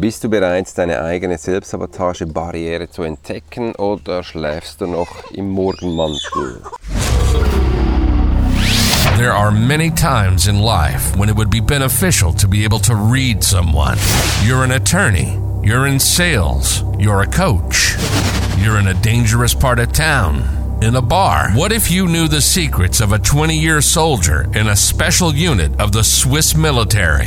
Bist du bereit, deine eigene Selbstsabotage-Barriere zu entdecken oder schläfst du noch im Morgenmantel? There are many times in life when it would be beneficial to be able to read someone. You're an attorney, you're in sales, you're a coach, you're in a dangerous part of town, in a bar. What if you knew the secrets of a 20 year soldier in a special unit of the Swiss military?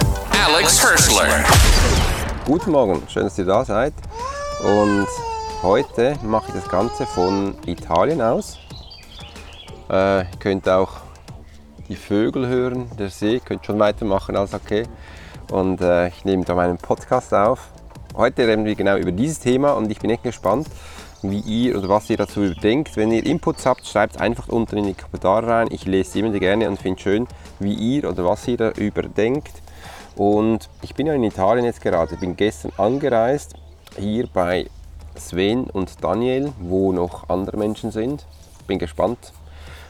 Alex Hirschler. Guten Morgen, schön, dass ihr da seid. Und heute mache ich das Ganze von Italien aus. Äh, ihr könnt auch die Vögel hören, der See, könnt schon weitermachen, alles okay. Und äh, ich nehme da meinen Podcast auf. Heute reden wir genau über dieses Thema und ich bin echt gespannt, wie ihr oder was ihr dazu denkt. Wenn ihr Inputs habt, schreibt einfach unten in die Kommentare rein. Ich lese immer gerne und finde schön, wie ihr oder was ihr darüber denkt. Und ich bin ja in Italien jetzt gerade, bin gestern angereist, hier bei Sven und Daniel, wo noch andere Menschen sind. Bin gespannt,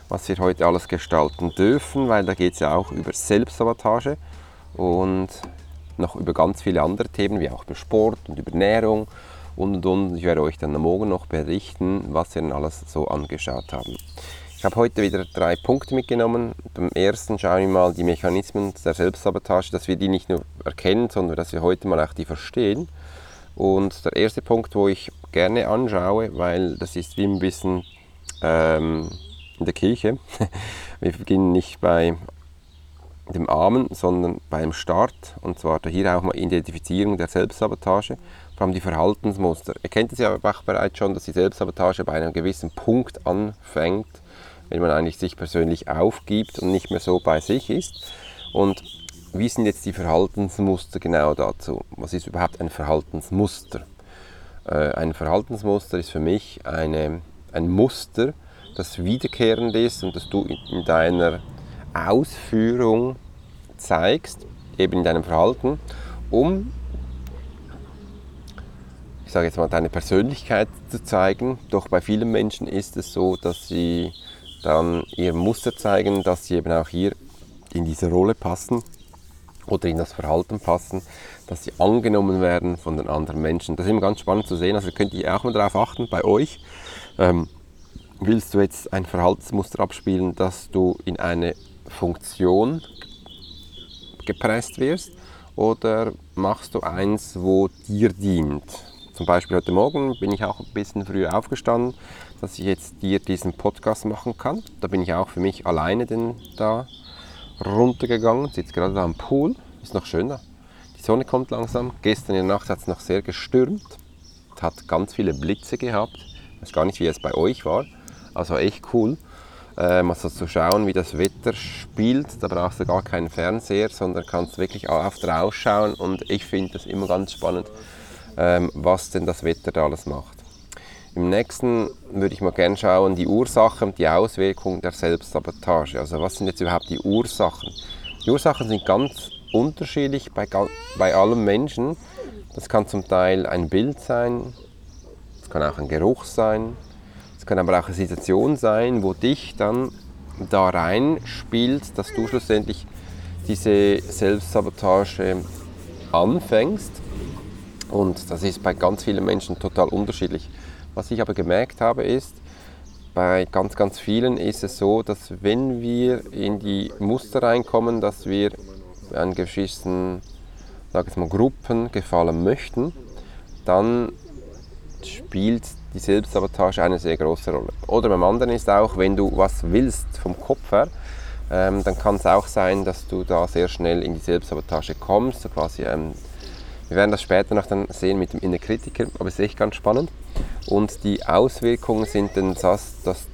was wir heute alles gestalten dürfen, weil da geht es ja auch über Selbstsabotage und noch über ganz viele andere Themen, wie auch über Sport und über Ernährung und und und. Ich werde euch dann Morgen noch berichten, was wir denn alles so angeschaut haben. Ich habe heute wieder drei Punkte mitgenommen. Beim ersten schauen wir mal die Mechanismen der Selbstsabotage, dass wir die nicht nur erkennen, sondern dass wir heute mal auch die verstehen. Und der erste Punkt, wo ich gerne anschaue, weil das ist wie ein bisschen ähm, in der Kirche. Wir beginnen nicht bei dem Armen, sondern beim Start. Und zwar hier auch mal Identifizierung der Selbstsabotage, vor allem die Verhaltensmuster. Ihr kennt es ja auch bereits schon, dass die Selbstsabotage bei einem gewissen Punkt anfängt wenn man eigentlich sich persönlich aufgibt und nicht mehr so bei sich ist. Und wie sind jetzt die Verhaltensmuster genau dazu? Was ist überhaupt ein Verhaltensmuster? Äh, ein Verhaltensmuster ist für mich eine, ein Muster, das wiederkehrend ist und das du in deiner Ausführung zeigst, eben in deinem Verhalten, um, ich sage jetzt mal, deine Persönlichkeit zu zeigen. Doch bei vielen Menschen ist es so, dass sie dann ihr Muster zeigen, dass sie eben auch hier in diese Rolle passen oder in das Verhalten passen, dass sie angenommen werden von den anderen Menschen. Das ist immer ganz spannend zu sehen, also könnt ihr auch mal darauf achten bei euch. Ähm, willst du jetzt ein Verhaltensmuster abspielen, dass du in eine Funktion gepresst wirst oder machst du eins, wo dir dient? Zum Beispiel heute Morgen bin ich auch ein bisschen früher aufgestanden, dass ich jetzt dir diesen Podcast machen kann. Da bin ich auch für mich alleine denn da runtergegangen, sitze gerade da am Pool, ist noch schön da. Die Sonne kommt langsam. Gestern in der Nacht hat es noch sehr gestürmt, es hat ganz viele Blitze gehabt. Ich weiß gar nicht, wie es bei euch war. Also echt cool, ähm, also zu schauen, wie das Wetter spielt. Da brauchst du gar keinen Fernseher, sondern kannst wirklich auf draus schauen. Und ich finde das immer ganz spannend, ähm, was denn das Wetter da alles macht. Im nächsten würde ich mal gerne schauen, die Ursachen, die Auswirkungen der Selbstsabotage. Also was sind jetzt überhaupt die Ursachen? Die Ursachen sind ganz unterschiedlich bei, bei allen Menschen. Das kann zum Teil ein Bild sein, es kann auch ein Geruch sein, es kann aber auch eine Situation sein, wo dich dann da rein spielt, dass du schlussendlich diese Selbstsabotage anfängst. Und das ist bei ganz vielen Menschen total unterschiedlich. Was ich aber gemerkt habe ist, bei ganz, ganz vielen ist es so, dass wenn wir in die Muster reinkommen, dass wir an gewissen sag ich mal, Gruppen gefallen möchten, dann spielt die Selbstsabotage eine sehr große Rolle. Oder beim anderen ist auch, wenn du was willst vom Kopf her, ähm, dann kann es auch sein, dass du da sehr schnell in die Selbstsabotage kommst. So quasi, ähm, wir werden das später noch dann sehen mit dem Innerkritiker, aber es ist echt ganz spannend. Und die Auswirkungen sind dann das, dass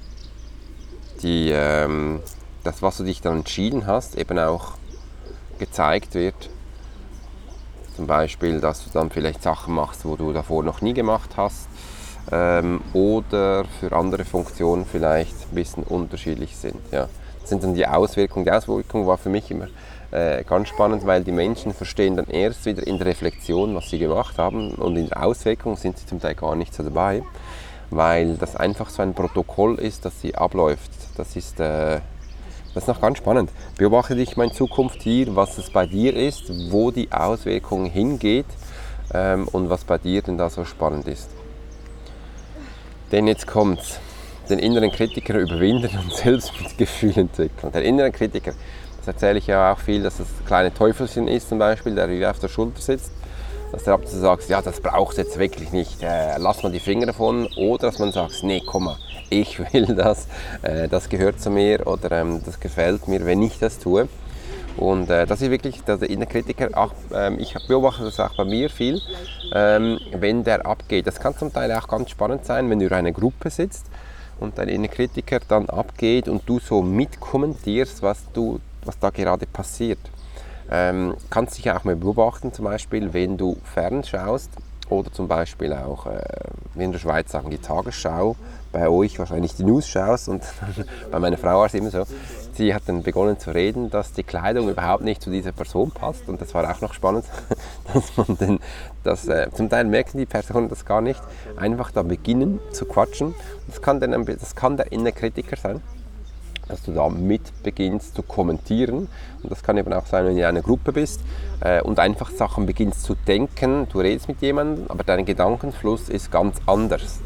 die, ähm, das, was du dich dann entschieden hast, eben auch gezeigt wird. Zum Beispiel, dass du dann vielleicht Sachen machst, wo du davor noch nie gemacht hast ähm, oder für andere Funktionen vielleicht ein bisschen unterschiedlich sind. Ja. Das sind dann die Auswirkungen. Die Auswirkung war für mich immer äh, ganz spannend, weil die Menschen verstehen dann erst wieder in der Reflexion, was sie gemacht haben und in der Auswirkung sind sie zum Teil gar nicht so dabei, weil das einfach so ein Protokoll ist, das sie abläuft. Das ist, äh, das ist noch ganz spannend. Beobachte dich mal Zukunft hier, was es bei dir ist, wo die Auswirkung hingeht ähm, und was bei dir denn da so spannend ist. Denn jetzt kommt's. Den inneren Kritiker überwinden und Selbstmitgefühl entwickeln. Der innere Kritiker, erzähle ich ja auch viel, dass das kleine Teufelchen ist zum Beispiel, der wie auf der Schulter sitzt. Dass der ab und zu sagt, ja, das brauchst du jetzt wirklich nicht, äh, lass mal die Finger davon. Oder dass man sagt, nee, komm mal, ich will das, äh, das gehört zu mir oder ähm, das gefällt mir, wenn ich das tue. Und äh, das ist wirklich der innere Kritiker. Auch, ähm, ich beobachte das auch bei mir viel, ähm, wenn der abgeht. Das kann zum Teil auch ganz spannend sein, wenn du in einer Gruppe sitzt und dein innerer Kritiker dann abgeht und du so mitkommentierst, was, du, was da gerade passiert. Ähm, kannst dich auch mal beobachten, zum Beispiel, wenn du fernschaust oder zum Beispiel auch, äh, wie in der Schweiz sagen, die Tagesschau, bei euch wahrscheinlich die News schaust und bei meiner Frau war es immer so, sie hat dann begonnen zu reden, dass die Kleidung überhaupt nicht zu dieser Person passt und das war auch noch spannend, dass man denn, dass, äh, zum Teil merken die Personen das gar nicht, einfach da beginnen zu quatschen. Das kann, dann, das kann der innere Kritiker sein dass du da mit beginnst zu kommentieren. Und das kann eben auch sein, wenn du in einer Gruppe bist äh, und einfach Sachen beginnst zu denken. Du redest mit jemandem, aber dein Gedankenfluss ist ganz anders.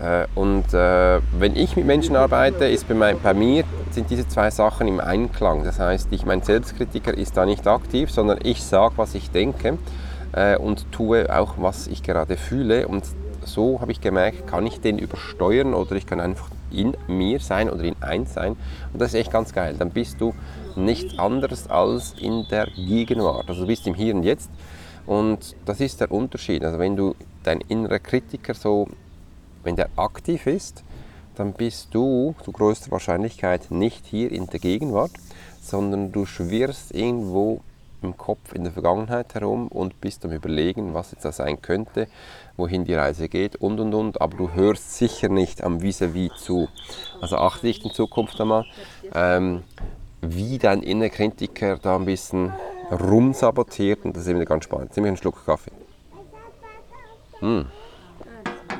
Äh, und äh, wenn ich mit Menschen arbeite, ist bei, mein, bei, mir sind diese zwei Sachen im Einklang. Das heißt, ich, mein Selbstkritiker ist da nicht aktiv, sondern ich sage, was ich denke äh, und tue auch, was ich gerade fühle. Und so habe ich gemerkt, kann ich den übersteuern oder ich kann einfach in mir sein oder in eins sein. Und das ist echt ganz geil. Dann bist du nichts anderes als in der Gegenwart. Also du bist im Hier und Jetzt. Und das ist der Unterschied. Also wenn du dein innerer Kritiker so, wenn der aktiv ist, dann bist du zu größter Wahrscheinlichkeit nicht hier in der Gegenwart, sondern du schwirrst irgendwo im Kopf in der Vergangenheit herum und bist am Überlegen, was jetzt da sein könnte, wohin die Reise geht und und und, aber du hörst sicher nicht am Vis-à-vis zu. Also achte dich in Zukunft einmal, ähm, wie dein innerer Kritiker da ein bisschen rumsabotiert und das ist immer ganz spannend. Ziemlich ein Schluck Kaffee. Mm.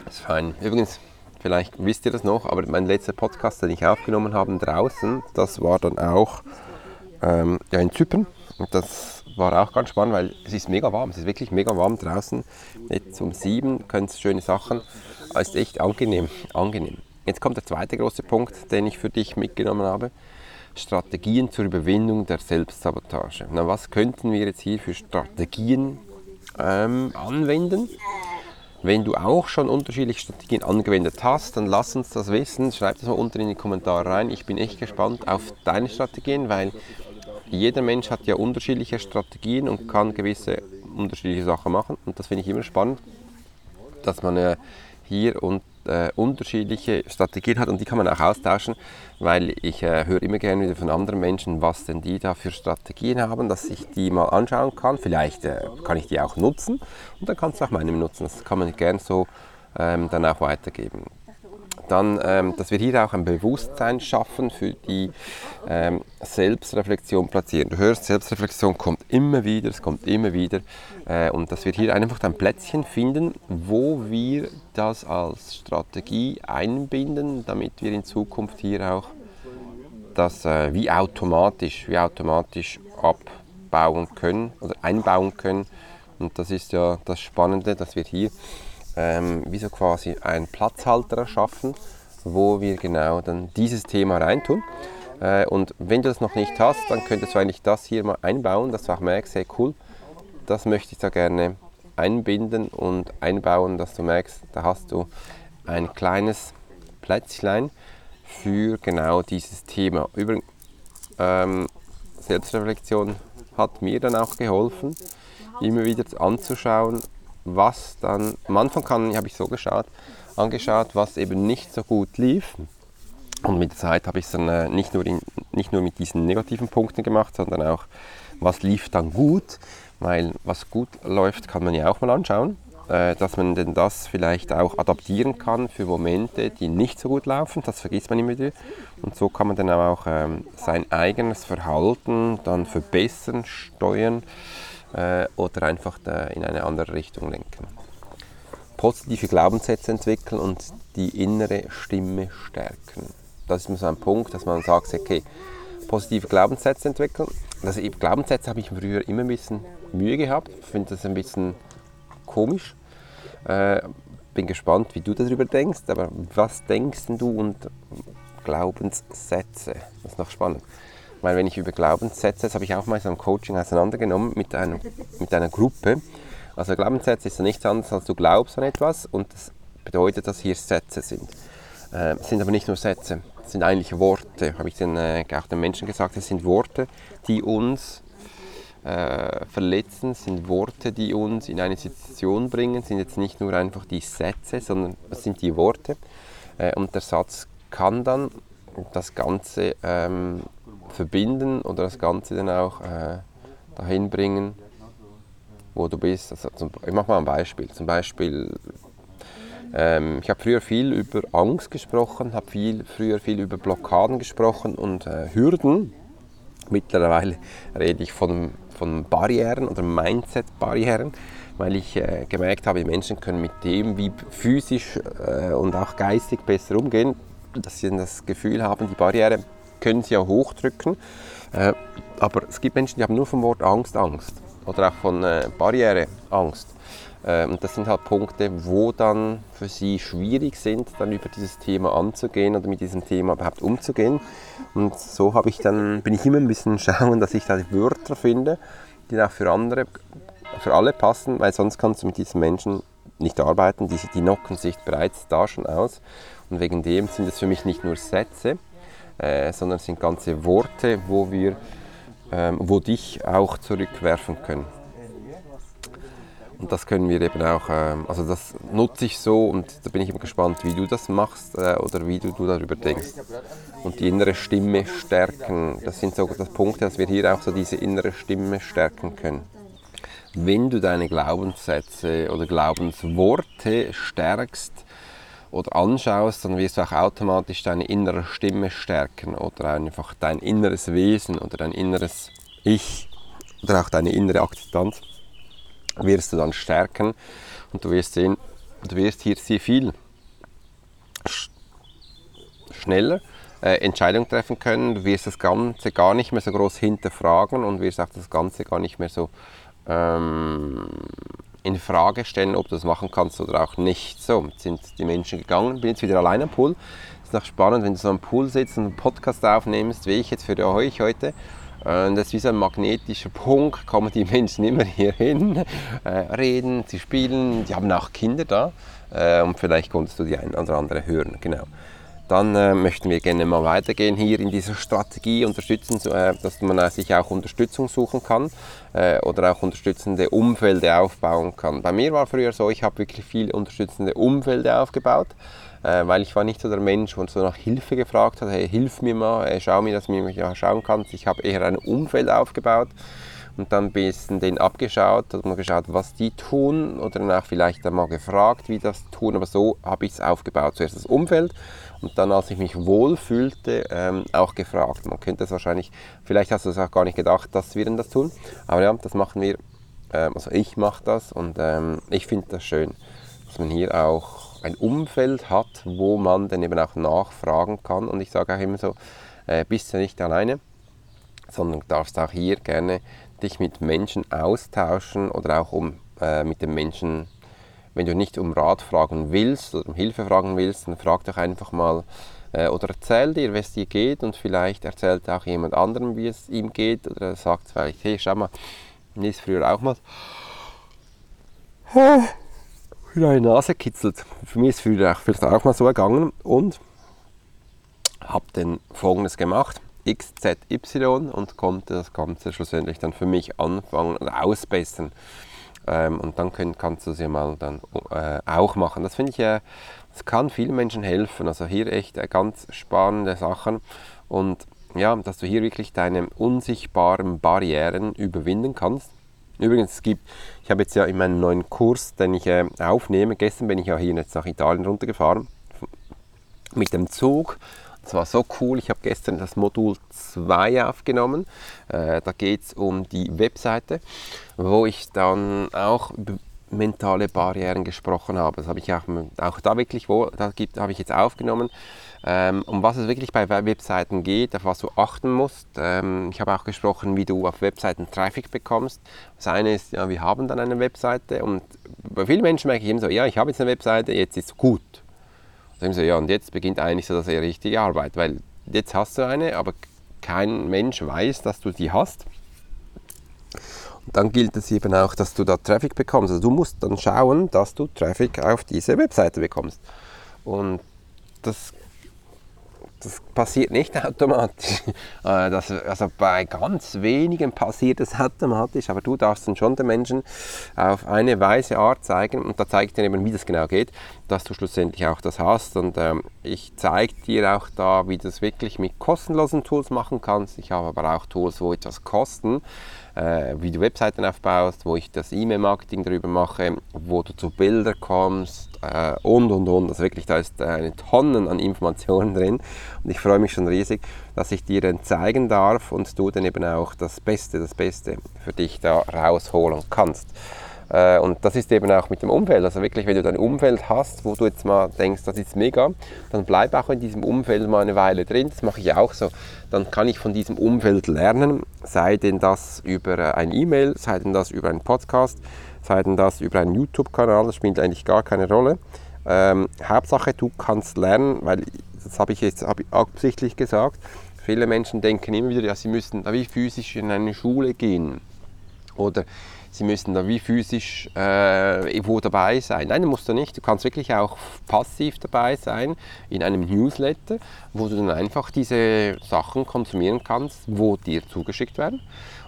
Das ist fein. Übrigens, vielleicht wisst ihr das noch, aber mein letzter Podcast, den ich aufgenommen habe draußen, das war dann auch ähm, ja, in Zypern und das war auch ganz spannend, weil es ist mega warm. Es ist wirklich mega warm draußen. Jetzt um sieben können es schöne Sachen. Es ist echt angenehm, angenehm. Jetzt kommt der zweite große Punkt, den ich für dich mitgenommen habe. Strategien zur Überwindung der Selbstsabotage. Na, was könnten wir jetzt hier für Strategien ähm, anwenden? Wenn du auch schon unterschiedliche Strategien angewendet hast, dann lass uns das wissen. Schreib das mal unten in die Kommentare rein. Ich bin echt gespannt auf deine Strategien, weil jeder Mensch hat ja unterschiedliche Strategien und kann gewisse unterschiedliche Sachen machen. Und das finde ich immer spannend, dass man äh, hier und, äh, unterschiedliche Strategien hat und die kann man auch austauschen, weil ich äh, höre immer gerne wieder von anderen Menschen, was denn die da für Strategien haben, dass ich die mal anschauen kann. Vielleicht äh, kann ich die auch nutzen und dann kannst du auch meine nutzen. Das kann man gerne so ähm, dann auch weitergeben dann, ähm, dass wir hier auch ein Bewusstsein schaffen für die ähm, Selbstreflexion platzieren. Du hörst, Selbstreflexion kommt immer wieder, es kommt immer wieder äh, und dass wir hier einfach ein Plätzchen finden, wo wir das als Strategie einbinden, damit wir in Zukunft hier auch das äh, wie automatisch, wie automatisch abbauen können oder einbauen können. Und das ist ja das Spannende, dass wir hier ähm, wie so quasi einen Platzhalter erschaffen, wo wir genau dann dieses Thema reintun. Äh, und wenn du das noch nicht hast, dann könntest du eigentlich das hier mal einbauen, dass du auch merkst, hey cool, das möchte ich da gerne einbinden und einbauen, dass du merkst, da hast du ein kleines Plätzchen für genau dieses Thema. Übrigens, ähm, Selbstreflexion hat mir dann auch geholfen, immer wieder anzuschauen, was dann, am Anfang habe ich so geschaut, angeschaut, was eben nicht so gut lief. Und mit der Zeit habe ich es dann äh, nicht, nur in, nicht nur mit diesen negativen Punkten gemacht, sondern auch, was lief dann gut, weil was gut läuft, kann man ja auch mal anschauen, äh, dass man denn das vielleicht auch adaptieren kann für Momente, die nicht so gut laufen, das vergisst man immer wieder. Und so kann man dann auch ähm, sein eigenes Verhalten dann verbessern, steuern äh, oder einfach in eine andere Richtung lenken. Positive Glaubenssätze entwickeln und die innere Stimme stärken. Das ist so ein Punkt, dass man sagt, okay, positive Glaubenssätze entwickeln. Also Glaubenssätze habe ich früher immer ein bisschen Mühe gehabt. Ich finde das ein bisschen komisch. Äh, bin gespannt, wie du darüber denkst. Aber was denkst du und Glaubenssätze? Das ist noch spannend. Weil wenn ich über Glaubenssätze, das habe ich auch mal so im Coaching auseinandergenommen mit, einem, mit einer Gruppe. Also Glaubenssätze ist ja nichts anderes, als du glaubst an etwas und das bedeutet, dass hier Sätze sind. Äh, es sind aber nicht nur Sätze, es sind eigentlich Worte, habe ich den, äh, auch den Menschen gesagt, es sind Worte, die uns äh, verletzen, sind Worte, die uns in eine Situation bringen, sind jetzt nicht nur einfach die Sätze, sondern es sind die Worte. Äh, und der Satz kann dann das Ganze ähm, verbinden oder das Ganze dann auch äh, dahin bringen, wo du bist. Also zum, ich mache mal ein Beispiel. Zum Beispiel, ähm, ich habe früher viel über Angst gesprochen, habe viel, früher viel über Blockaden gesprochen und äh, Hürden. Mittlerweile rede ich von, von Barrieren oder Mindset-Barrieren, weil ich äh, gemerkt habe, Menschen können mit dem, wie physisch äh, und auch geistig besser umgehen, dass sie das Gefühl haben, die Barriere können sie ja hochdrücken. Äh, aber es gibt Menschen, die haben nur vom Wort Angst Angst oder auch von äh, Barriereangst. Äh, und das sind halt Punkte, wo dann für sie schwierig sind, dann über dieses Thema anzugehen oder mit diesem Thema überhaupt umzugehen. Und so habe ich dann, bin ich immer ein bisschen schauen, dass ich da Wörter finde, die auch für andere, für alle passen, weil sonst kannst du mit diesen Menschen nicht arbeiten. Die, die knocken sich bereits da schon aus. Und wegen dem sind es für mich nicht nur Sätze, äh, sondern es sind ganze Worte, wo wir, ähm, wo dich auch zurückwerfen können. Und das können wir eben auch, ähm, also das nutze ich so und da bin ich immer gespannt, wie du das machst äh, oder wie du, du darüber denkst. Und die innere Stimme stärken, das sind so die Punkte, dass wir hier auch so diese innere Stimme stärken können. Wenn du deine Glaubenssätze oder Glaubensworte stärkst, oder anschaust, dann wirst du auch automatisch deine innere Stimme stärken oder einfach dein inneres Wesen oder dein inneres Ich oder auch deine innere Akzeptanz wirst du dann stärken und du wirst sehen, du wirst hier sehr viel schneller äh, Entscheidungen treffen können. Du wirst das Ganze gar nicht mehr so groß hinterfragen und wirst auch das Ganze gar nicht mehr so ähm, in Frage stellen, ob du das machen kannst oder auch nicht. So, sind die Menschen gegangen, bin jetzt wieder allein am Pool. Es ist noch spannend, wenn du so am Pool sitzt und einen Podcast aufnimmst, wie ich jetzt für euch heute. Das ist wie so ein magnetischer Punkt, kommen die Menschen immer hier hin, äh, reden, sie spielen, die haben auch Kinder da. Äh, und vielleicht konntest du die ein oder andere hören, genau. Dann äh, möchten wir gerne mal weitergehen hier in dieser Strategie, unterstützen, äh, dass man äh, sich auch Unterstützung suchen kann äh, oder auch unterstützende Umfelder aufbauen kann. Bei mir war früher so, ich habe wirklich viele unterstützende Umfelder aufgebaut, äh, weil ich war nicht so der Mensch, der so nach Hilfe gefragt hat, hey, hilf mir mal, äh, schau mir, dass du mir ja schauen kannst. Ich habe eher ein Umfeld aufgebaut und dann ein bisschen den abgeschaut und mal geschaut, was die tun oder dann auch vielleicht einmal gefragt, wie das tun, aber so habe ich es aufgebaut. Zuerst das Umfeld und dann, als ich mich wohlfühlte, ähm, auch gefragt. Man könnte es wahrscheinlich, vielleicht hast du es auch gar nicht gedacht, dass wir denn das tun, aber ja, das machen wir, ähm, also ich mache das und ähm, ich finde das schön, dass man hier auch ein Umfeld hat, wo man dann eben auch nachfragen kann. Und ich sage auch immer so, äh, bist du nicht alleine, sondern darfst auch hier gerne dich mit Menschen austauschen oder auch um äh, mit den Menschen wenn du nicht um Rat fragen willst oder um Hilfe fragen willst, dann frag doch einfach mal äh, oder erzähl dir, wie es dir geht und vielleicht erzählt auch jemand anderem, wie es ihm geht oder er sagt vielleicht, hey, schau mal, mir ist früher auch mal eine Nase kitzelt. Für mich ist früher auch, vielleicht auch mal so ergangen und habe dann folgendes gemacht. X, Z, Y und konnte das Ganze schlussendlich dann für mich anfangen und ausbessern. Ähm, und dann können, kannst du sie mal dann äh, auch machen. Das finde ich, äh, das kann vielen Menschen helfen. Also hier echt äh, ganz spannende Sachen. Und ja, dass du hier wirklich deine unsichtbaren Barrieren überwinden kannst. Übrigens, es gibt, ich habe jetzt ja in meinem neuen Kurs, den ich äh, aufnehme, gestern bin ich ja hier jetzt nach Italien runtergefahren mit dem Zug. Das war so cool. Ich habe gestern das Modul 2 aufgenommen. Äh, da geht es um die Webseite, wo ich dann auch über mentale Barrieren gesprochen habe. Das habe ich auch, auch da wirklich, wo, da gibt, habe ich jetzt aufgenommen, ähm, um was es wirklich bei Webseiten geht, auf was du achten musst. Ähm, ich habe auch gesprochen, wie du auf Webseiten Traffic bekommst. Das eine ist, ja, wir haben dann eine Webseite und bei vielen Menschen merke ich immer so, ja, ich habe jetzt eine Webseite, jetzt ist es gut. Und so, ja, und jetzt beginnt eigentlich so die richtige Arbeit, weil jetzt hast du eine, aber kein Mensch weiß, dass du die hast dann gilt es eben auch, dass du da Traffic bekommst. Also du musst dann schauen, dass du Traffic auf diese Webseite bekommst. Und das, das passiert nicht automatisch. Äh, das, also bei ganz wenigen passiert es automatisch, aber du darfst dann schon den Menschen auf eine weise Art zeigen und da zeige ich dir eben, wie das genau geht, dass du schlussendlich auch das hast. Und ähm, ich zeige dir auch da, wie du es wirklich mit kostenlosen Tools machen kannst. Ich habe aber auch Tools, wo etwas kosten äh, wie du Webseiten aufbaust, wo ich das E-Mail-Marketing darüber mache, wo du zu Bildern kommst äh, und und und. Also wirklich, da ist eine Tonnen an Informationen drin und ich freue mich schon riesig, dass ich dir dann zeigen darf und du dann eben auch das Beste, das Beste für dich da rausholen kannst. Äh, und das ist eben auch mit dem Umfeld. Also wirklich, wenn du dein Umfeld hast, wo du jetzt mal denkst, das ist mega, dann bleib auch in diesem Umfeld mal eine Weile drin. Das mache ich auch so. Dann kann ich von diesem Umfeld lernen, sei denn das über äh, ein E-Mail, sei denn das über einen Podcast, sei denn das über einen YouTube-Kanal, das spielt eigentlich gar keine Rolle. Ähm, Hauptsache, du kannst lernen, weil das habe ich jetzt hab ich absichtlich gesagt. Viele Menschen denken immer wieder, ja, sie müssen da wie physisch in eine Schule gehen. Oder sie müssen da wie physisch äh, wo dabei sein. Nein, musst du nicht. Du kannst wirklich auch passiv dabei sein in einem Newsletter, wo du dann einfach diese Sachen konsumieren kannst, wo dir zugeschickt werden.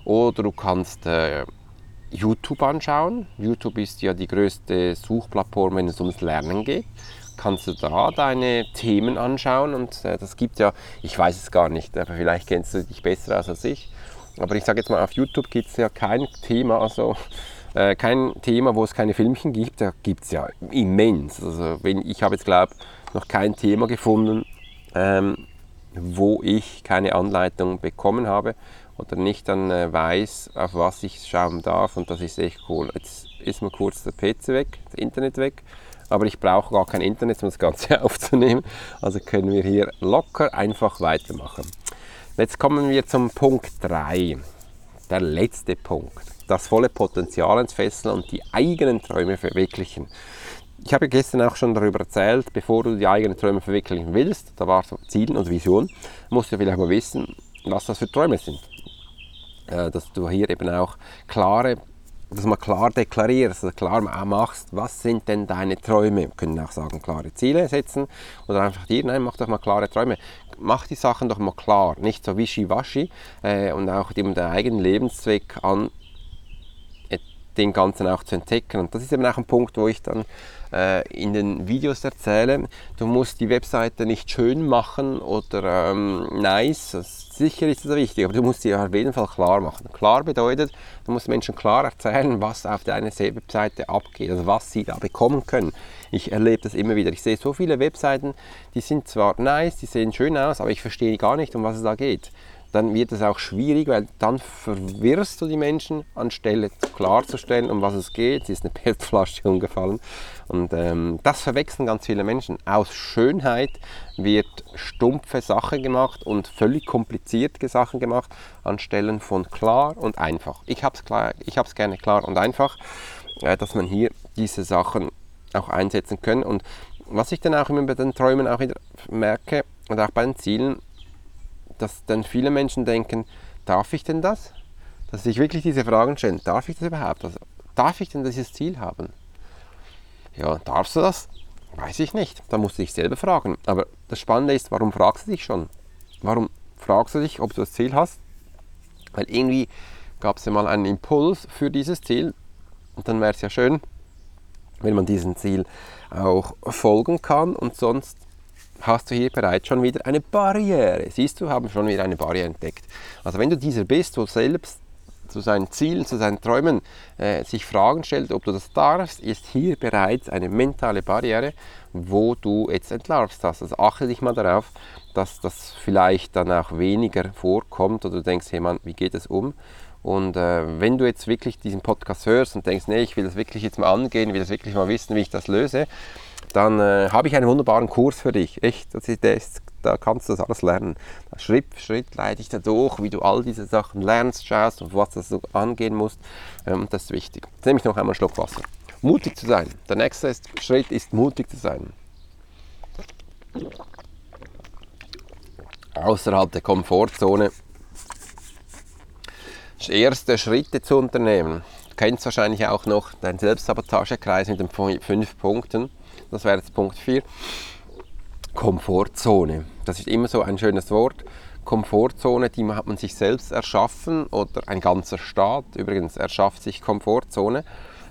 Oder du kannst äh, YouTube anschauen. YouTube ist ja die größte Suchplattform, wenn es ums Lernen geht kannst du da deine Themen anschauen und äh, das gibt ja, ich weiß es gar nicht, aber vielleicht kennst du dich besser aus als ich, aber ich sage jetzt mal, auf YouTube gibt es ja kein Thema, also äh, kein Thema, wo es keine Filmchen gibt. Da gibt es ja immens. Also wenn, ich habe jetzt, glaube noch kein Thema gefunden, ähm, wo ich keine Anleitung bekommen habe oder nicht dann äh, weiß, auf was ich schauen darf. Und das ist echt cool. Jetzt ist mal kurz der PC weg, das Internet weg. Aber ich brauche gar kein Internet, um das Ganze aufzunehmen. Also können wir hier locker einfach weitermachen. Jetzt kommen wir zum Punkt 3, der letzte Punkt. Das volle Potenzial entfesseln und die eigenen Träume verwirklichen. Ich habe gestern auch schon darüber erzählt, bevor du die eigenen Träume verwirklichen willst, da war so Ziel und Vision, musst du vielleicht mal wissen, was das für Träume sind. Äh, dass du hier eben auch klare dass man klar deklarierst, also klar machst, was sind denn deine Träume. Wir können auch sagen, klare Ziele setzen oder einfach dir, nein, mach doch mal klare Träume. Mach die Sachen doch mal klar, nicht so wischiwaschi äh, und auch dem den eigenen Lebenszweck an den Ganzen auch zu entdecken. Und das ist eben auch ein Punkt, wo ich dann äh, in den Videos erzähle. Du musst die Webseite nicht schön machen oder ähm, nice, sicher ist das wichtig, aber du musst sie auf jeden Fall klar machen. Klar bedeutet, du musst Menschen klar erzählen, was auf deiner Webseite abgeht, also was sie da bekommen können. Ich erlebe das immer wieder. Ich sehe so viele Webseiten, die sind zwar nice, die sehen schön aus, aber ich verstehe gar nicht, um was es da geht dann wird es auch schwierig, weil dann verwirrst du die Menschen, anstelle klarzustellen, um was es geht. Sie ist eine PET-Flasche umgefallen. Und ähm, das verwechseln ganz viele Menschen. Aus Schönheit wird stumpfe Sache gemacht und völlig komplizierte Sachen gemacht, anstelle von klar und einfach. Ich habe es gerne klar und einfach, äh, dass man hier diese Sachen auch einsetzen kann. Und was ich dann auch immer bei den Träumen auch wieder merke und auch bei den Zielen, dass dann viele Menschen denken, darf ich denn das? Dass sich wirklich diese Fragen stellen, darf ich das überhaupt? Also, darf ich denn dieses Ziel haben? Ja, darfst du das? Weiß ich nicht. Da musst du dich selber fragen. Aber das Spannende ist, warum fragst du dich schon? Warum fragst du dich, ob du das Ziel hast? Weil irgendwie gab es ja mal einen Impuls für dieses Ziel. Und dann wäre es ja schön, wenn man diesem Ziel auch folgen kann. Und sonst hast du hier bereits schon wieder eine Barriere. Siehst du, haben schon wieder eine Barriere entdeckt. Also wenn du dieser bist, wo selbst zu seinen Zielen, zu seinen Träumen äh, sich Fragen stellt, ob du das darfst, ist hier bereits eine mentale Barriere, wo du jetzt entlarvst hast. Also achte dich mal darauf, dass das vielleicht dann auch weniger vorkommt oder du denkst, hey Mann, wie geht es um? Und äh, wenn du jetzt wirklich diesen Podcast hörst und denkst, nee, ich will das wirklich jetzt mal angehen, will das wirklich mal wissen, wie ich das löse, dann äh, habe ich einen wunderbaren Kurs für dich. Echt, das ist, das, da kannst du das alles lernen. Schritt für Schritt leite ich da durch, wie du all diese Sachen lernst, schaust und was das so angehen musst. Ähm, das ist wichtig. Jetzt nehme ich noch einmal einen Schluck Wasser. Mutig zu sein. Der nächste ist, Schritt ist mutig zu sein. Außerhalb der Komfortzone erste Schritte zu unternehmen. Du kennst wahrscheinlich auch noch deinen Selbstsabotagekreis mit den fünf Punkten. Das wäre jetzt Punkt 4. Komfortzone. Das ist immer so ein schönes Wort. Komfortzone, die hat man sich selbst erschaffen oder ein ganzer Staat übrigens erschafft sich Komfortzone,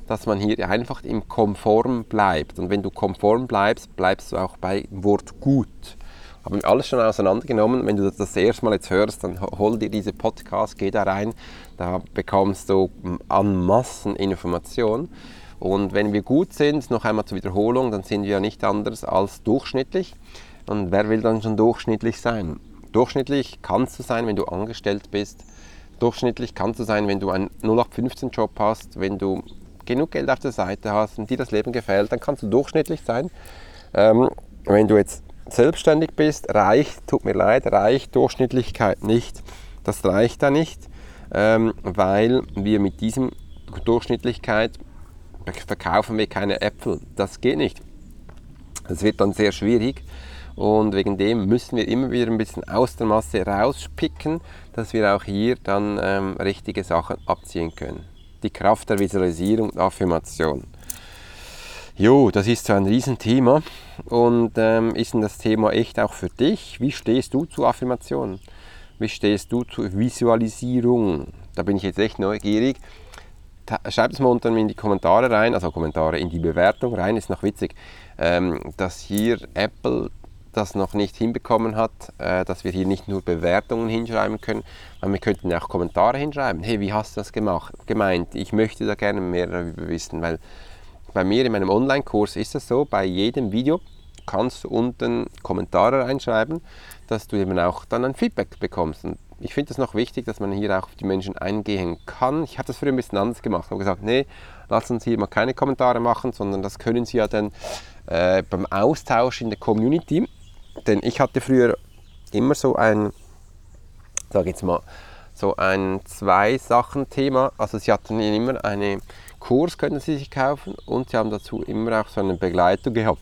dass man hier einfach im Konform bleibt. Und wenn du konform bleibst, bleibst du auch bei Wort gut haben wir alles schon auseinandergenommen. Wenn du das das erste Mal jetzt hörst, dann hol dir diese Podcast, geh da rein, da bekommst du an Massen Information. Und wenn wir gut sind, noch einmal zur Wiederholung, dann sind wir ja nicht anders als durchschnittlich. Und wer will dann schon durchschnittlich sein? Durchschnittlich kannst du sein, wenn du angestellt bist. Durchschnittlich kannst du sein, wenn du einen 0815-Job hast, wenn du genug Geld auf der Seite hast und dir das Leben gefällt, dann kannst du durchschnittlich sein. Ähm, wenn du jetzt selbstständig bist, reicht, tut mir leid, reicht Durchschnittlichkeit nicht. Das reicht da nicht, ähm, weil wir mit diesem Durchschnittlichkeit verkaufen wir keine Äpfel. Das geht nicht. Das wird dann sehr schwierig und wegen dem müssen wir immer wieder ein bisschen aus der Masse rauspicken, dass wir auch hier dann ähm, richtige Sachen abziehen können. Die Kraft der Visualisierung und Affirmation. Jo, das ist so ein Riesenthema. Und ähm, ist denn das Thema echt auch für dich? Wie stehst du zu Affirmationen? Wie stehst du zu Visualisierung? Da bin ich jetzt echt neugierig. Schreibt es mal unten in die Kommentare rein, also Kommentare in die Bewertung rein, ist noch witzig, ähm, dass hier Apple das noch nicht hinbekommen hat, äh, dass wir hier nicht nur Bewertungen hinschreiben können, sondern wir könnten auch Kommentare hinschreiben. Hey, wie hast du das gemacht, gemeint? Ich möchte da gerne mehr darüber wissen, weil bei mir in meinem Online-Kurs ist es so, bei jedem Video kannst du unten Kommentare reinschreiben, dass du eben auch dann ein Feedback bekommst. Und ich finde es noch wichtig, dass man hier auch auf die Menschen eingehen kann. Ich habe das früher ein bisschen anders gemacht. Ich habe gesagt, nee, lass uns hier mal keine Kommentare machen, sondern das können sie ja dann äh, beim Austausch in der Community. Denn ich hatte früher immer so ein, sage jetzt mal, so ein Zwei-Sachen-Thema. Also sie hatten immer eine Kurs können Sie sich kaufen und Sie haben dazu immer auch so eine Begleitung gehabt.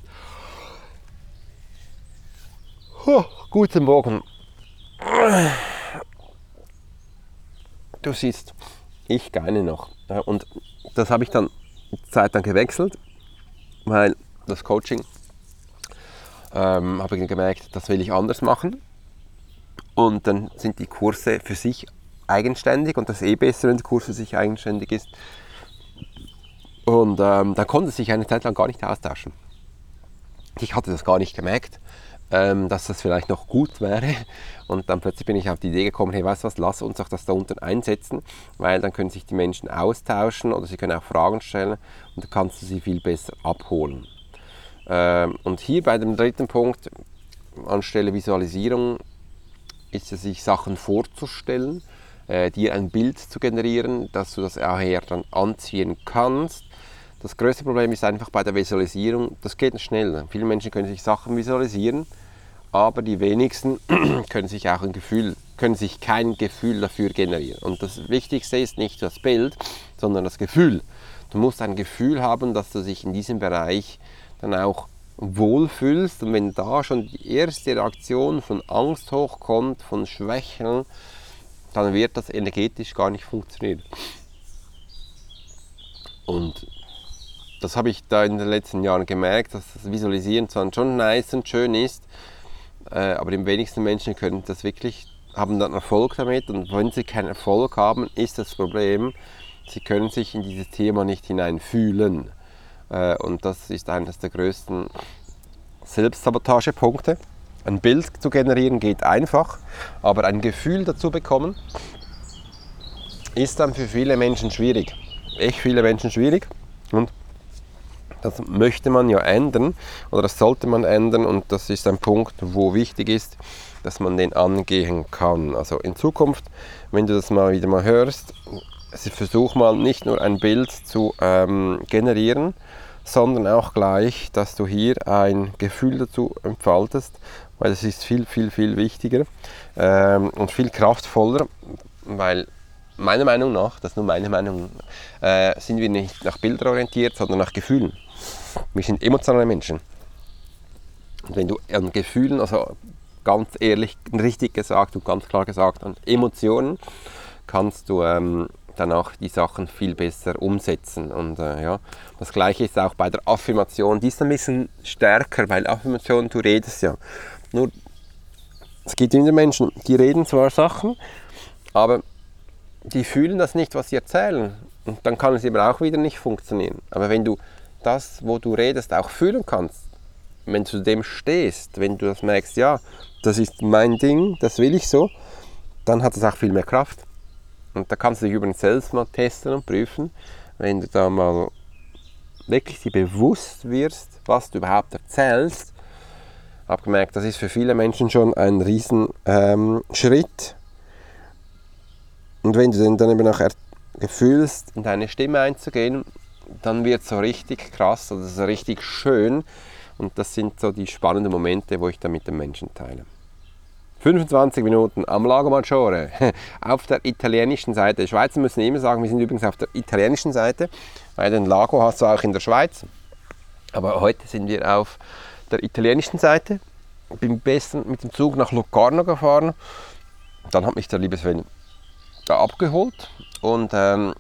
Oh, guten Morgen. Du siehst, ich geine noch. Und das habe ich dann Zeit lang gewechselt, weil das Coaching ähm, habe ich gemerkt, das will ich anders machen. Und dann sind die Kurse für sich eigenständig und das ist eh besser, wenn der Kurs für sich eigenständig ist. Und ähm, da konnte sich eine Zeit lang gar nicht austauschen. Ich hatte das gar nicht gemerkt, ähm, dass das vielleicht noch gut wäre. Und dann plötzlich bin ich auf die Idee gekommen, hey, weißt du was, lass uns doch das da unten einsetzen, weil dann können sich die Menschen austauschen oder sie können auch Fragen stellen und dann kannst du sie viel besser abholen. Ähm, und hier bei dem dritten Punkt, anstelle Visualisierung, ist es sich Sachen vorzustellen, äh, dir ein Bild zu generieren, dass du das nachher dann anziehen kannst das größte Problem ist einfach bei der Visualisierung, das geht schnell. Viele Menschen können sich Sachen visualisieren, aber die wenigsten können sich auch ein Gefühl, können sich kein Gefühl dafür generieren. Und das Wichtigste ist nicht das Bild, sondern das Gefühl. Du musst ein Gefühl haben, dass du dich in diesem Bereich dann auch wohlfühlst. Und wenn da schon die erste Reaktion von Angst hochkommt, von Schwächen, dann wird das energetisch gar nicht funktionieren. Und das habe ich da in den letzten Jahren gemerkt, dass das Visualisieren zwar schon nice und schön ist, äh, aber die wenigsten Menschen können das wirklich, haben dann Erfolg damit und wenn sie keinen Erfolg haben, ist das Problem, sie können sich in dieses Thema nicht hineinfühlen. Äh, und das ist eines der größten Selbstsabotagepunkte. Ein Bild zu generieren geht einfach, aber ein Gefühl dazu bekommen, ist dann für viele Menschen schwierig. Echt viele Menschen schwierig. Und das möchte man ja ändern oder das sollte man ändern und das ist ein Punkt, wo wichtig ist, dass man den angehen kann. Also in Zukunft, wenn du das mal wieder mal hörst, versuch mal nicht nur ein Bild zu ähm, generieren, sondern auch gleich, dass du hier ein Gefühl dazu entfaltest, weil das ist viel, viel, viel wichtiger ähm, und viel kraftvoller, weil meiner Meinung nach, das ist nur meine Meinung, äh, sind wir nicht nach Bildern orientiert, sondern nach Gefühlen. Wir sind emotionale Menschen. Und wenn du an Gefühlen, also ganz ehrlich, richtig gesagt und ganz klar gesagt, an Emotionen, kannst du ähm, dann die Sachen viel besser umsetzen. Und äh, ja, das gleiche ist auch bei der Affirmation. Die ist ein bisschen stärker, weil Affirmation, du redest ja. Nur, es gibt immer Menschen, die reden zwar Sachen, aber die fühlen das nicht, was sie erzählen. Und dann kann es aber auch wieder nicht funktionieren. Aber wenn du das, wo du redest, auch fühlen kannst, wenn du dem stehst, wenn du das merkst, ja, das ist mein Ding, das will ich so, dann hat es auch viel mehr Kraft. Und da kannst du dich übrigens selbst mal testen und prüfen, wenn du da mal wirklich dir bewusst wirst, was du überhaupt erzählst. Ich habe gemerkt, das ist für viele Menschen schon ein Riesenschritt. Ähm, und wenn du dann eben nachher fühlst, in deine Stimme einzugehen, dann wird es so richtig krass oder so richtig schön. Und das sind so die spannenden Momente, wo ich dann mit den Menschen teile. 25 Minuten am Lago Maggiore auf der italienischen Seite. Die Schweizer müssen immer sagen, wir sind übrigens auf der italienischen Seite, weil den Lago hast du auch in der Schweiz. Aber heute sind wir auf der italienischen Seite. Bin besten mit dem Zug nach Locarno gefahren. Dann hat mich der liebe Sven da abgeholt und ähm,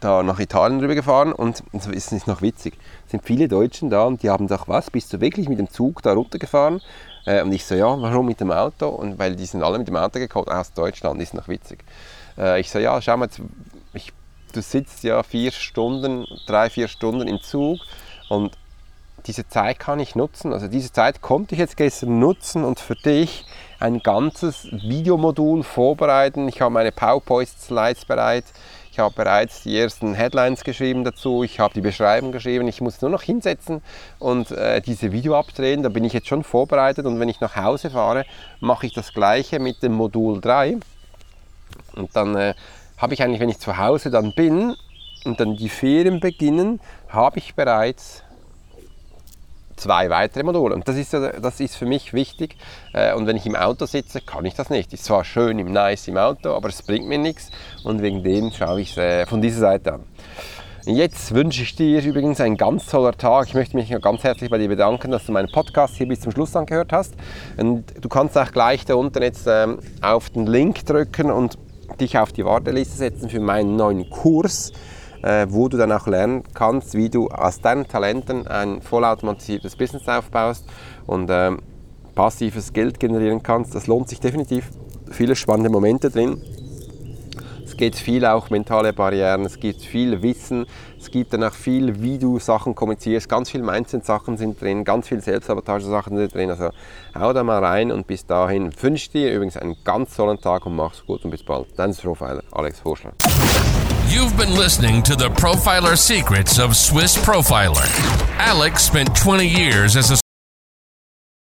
da nach Italien rüber gefahren und es ist noch witzig. Sind viele Deutschen da und die haben gesagt, was, bist du wirklich mit dem Zug da runtergefahren? Äh, und ich so, ja, warum mit dem Auto? Und weil die sind alle mit dem Auto gekommen aus Deutschland, ist noch witzig. Äh, ich so, ja, schau mal, ich, du sitzt ja vier Stunden, drei, vier Stunden im Zug und diese Zeit kann ich nutzen. Also diese Zeit konnte ich jetzt gestern nutzen und für dich ein ganzes Videomodul vorbereiten. Ich habe meine PowerPoint-Slides bereit. Ich habe bereits die ersten Headlines geschrieben dazu, ich habe die Beschreibung geschrieben, ich muss nur noch hinsetzen und äh, diese Video abdrehen, da bin ich jetzt schon vorbereitet. Und wenn ich nach Hause fahre, mache ich das gleiche mit dem Modul 3 und dann äh, habe ich eigentlich, wenn ich zu Hause dann bin und dann die Ferien beginnen, habe ich bereits zwei weitere Module. Und das ist, das ist für mich wichtig. Äh, und wenn ich im Auto sitze, kann ich das nicht. Ist zwar schön im Nice im Auto, aber es bringt mir nichts. Und wegen dem schaue ich es äh, von dieser Seite an. Jetzt wünsche ich dir übrigens einen ganz toller Tag. Ich möchte mich ganz herzlich bei dir bedanken, dass du meinen Podcast hier bis zum Schluss angehört hast. Und du kannst auch gleich da unten jetzt ähm, auf den Link drücken und dich auf die Warteliste setzen für meinen neuen Kurs äh, wo du dann auch lernen kannst, wie du aus deinen Talenten ein vollautomatisiertes Business aufbaust und äh, passives Geld generieren kannst. Das lohnt sich definitiv. Viele spannende Momente drin. Es geht viel auch mentale Barrieren, es gibt viel Wissen, es gibt dann auch viel, wie du Sachen kommunizierst, ganz viel Mindset-Sachen sind drin, ganz viel Selbstsabotage-Sachen sind drin. Also hau da mal rein und bis dahin wünsche ich dir übrigens einen ganz tollen Tag und mach's gut und bis bald. Dein Profiler, Alex Horschler. You've been listening to the Profiler Secrets of Swiss Profiler. Alex spent 20 years as a